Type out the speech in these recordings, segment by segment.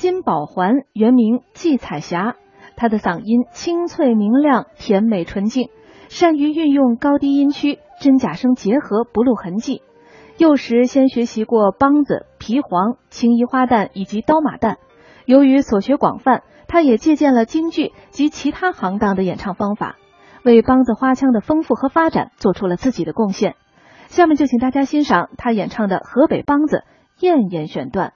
金宝环，原名季彩霞。她的嗓音清脆明亮、甜美纯净，善于运用高低音区，真假声结合，不露痕迹。幼时先学习过梆子、皮黄、青衣花旦以及刀马旦。由于所学广泛，他也借鉴了京剧及其他行当的演唱方法，为梆子花腔的丰富和发展做出了自己的贡献。下面就请大家欣赏他演唱的河北梆子《燕燕》选段。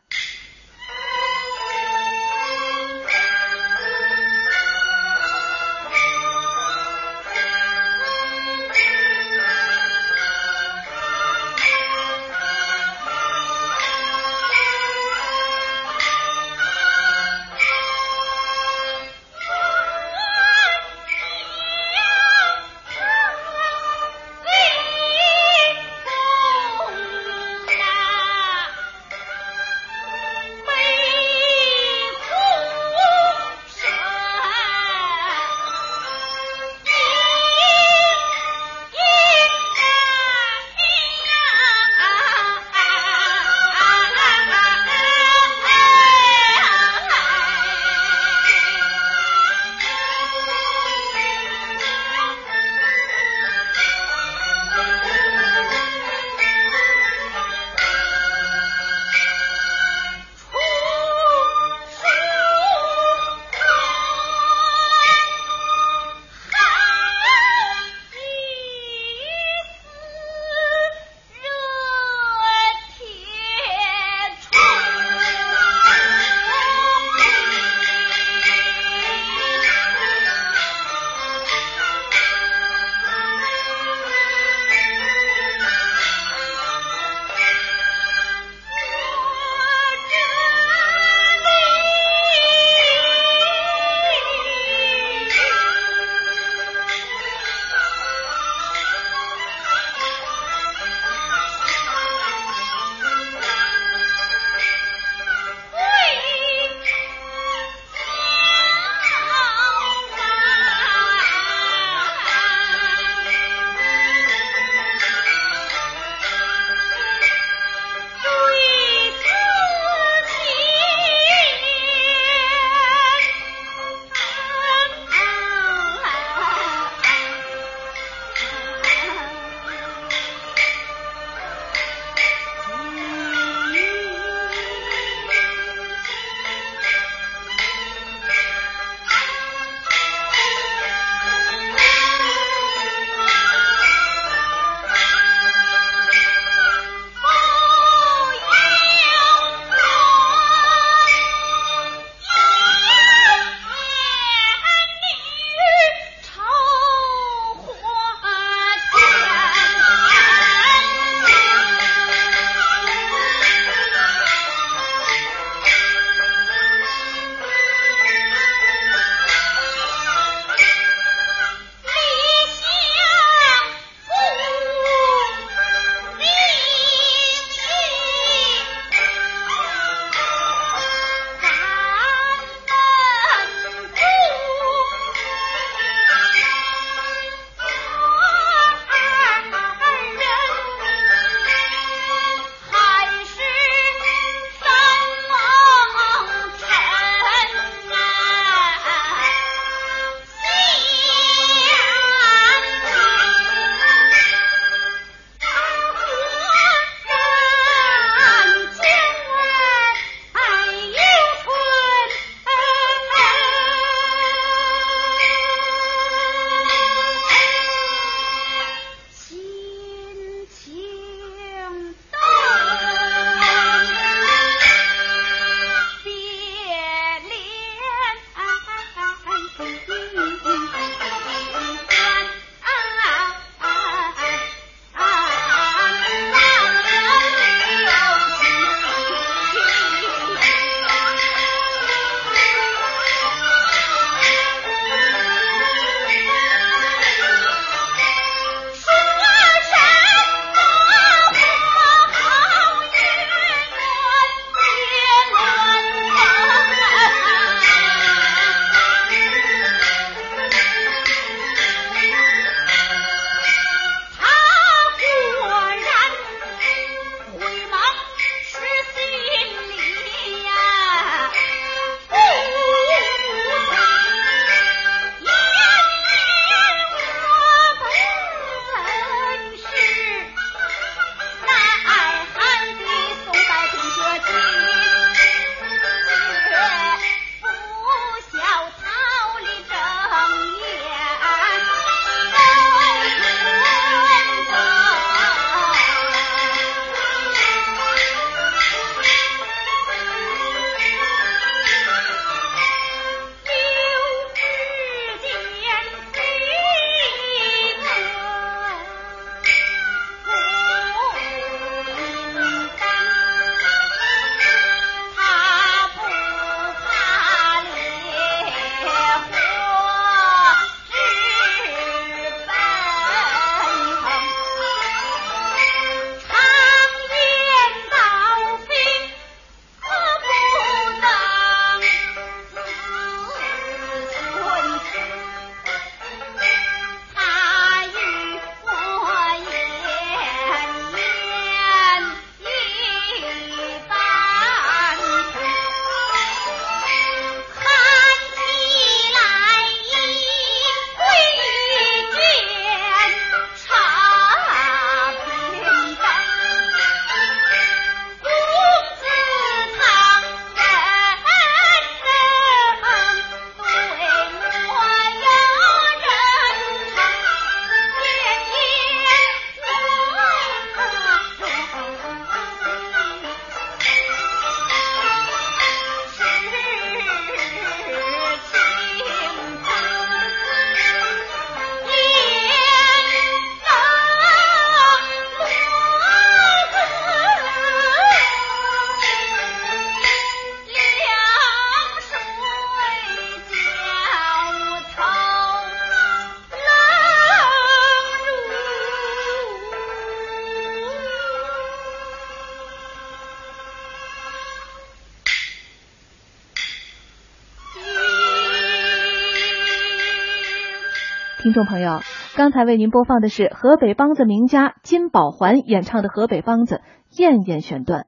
听众朋友，刚才为您播放的是河北梆子名家金宝环演唱的河北梆子《燕燕》选段。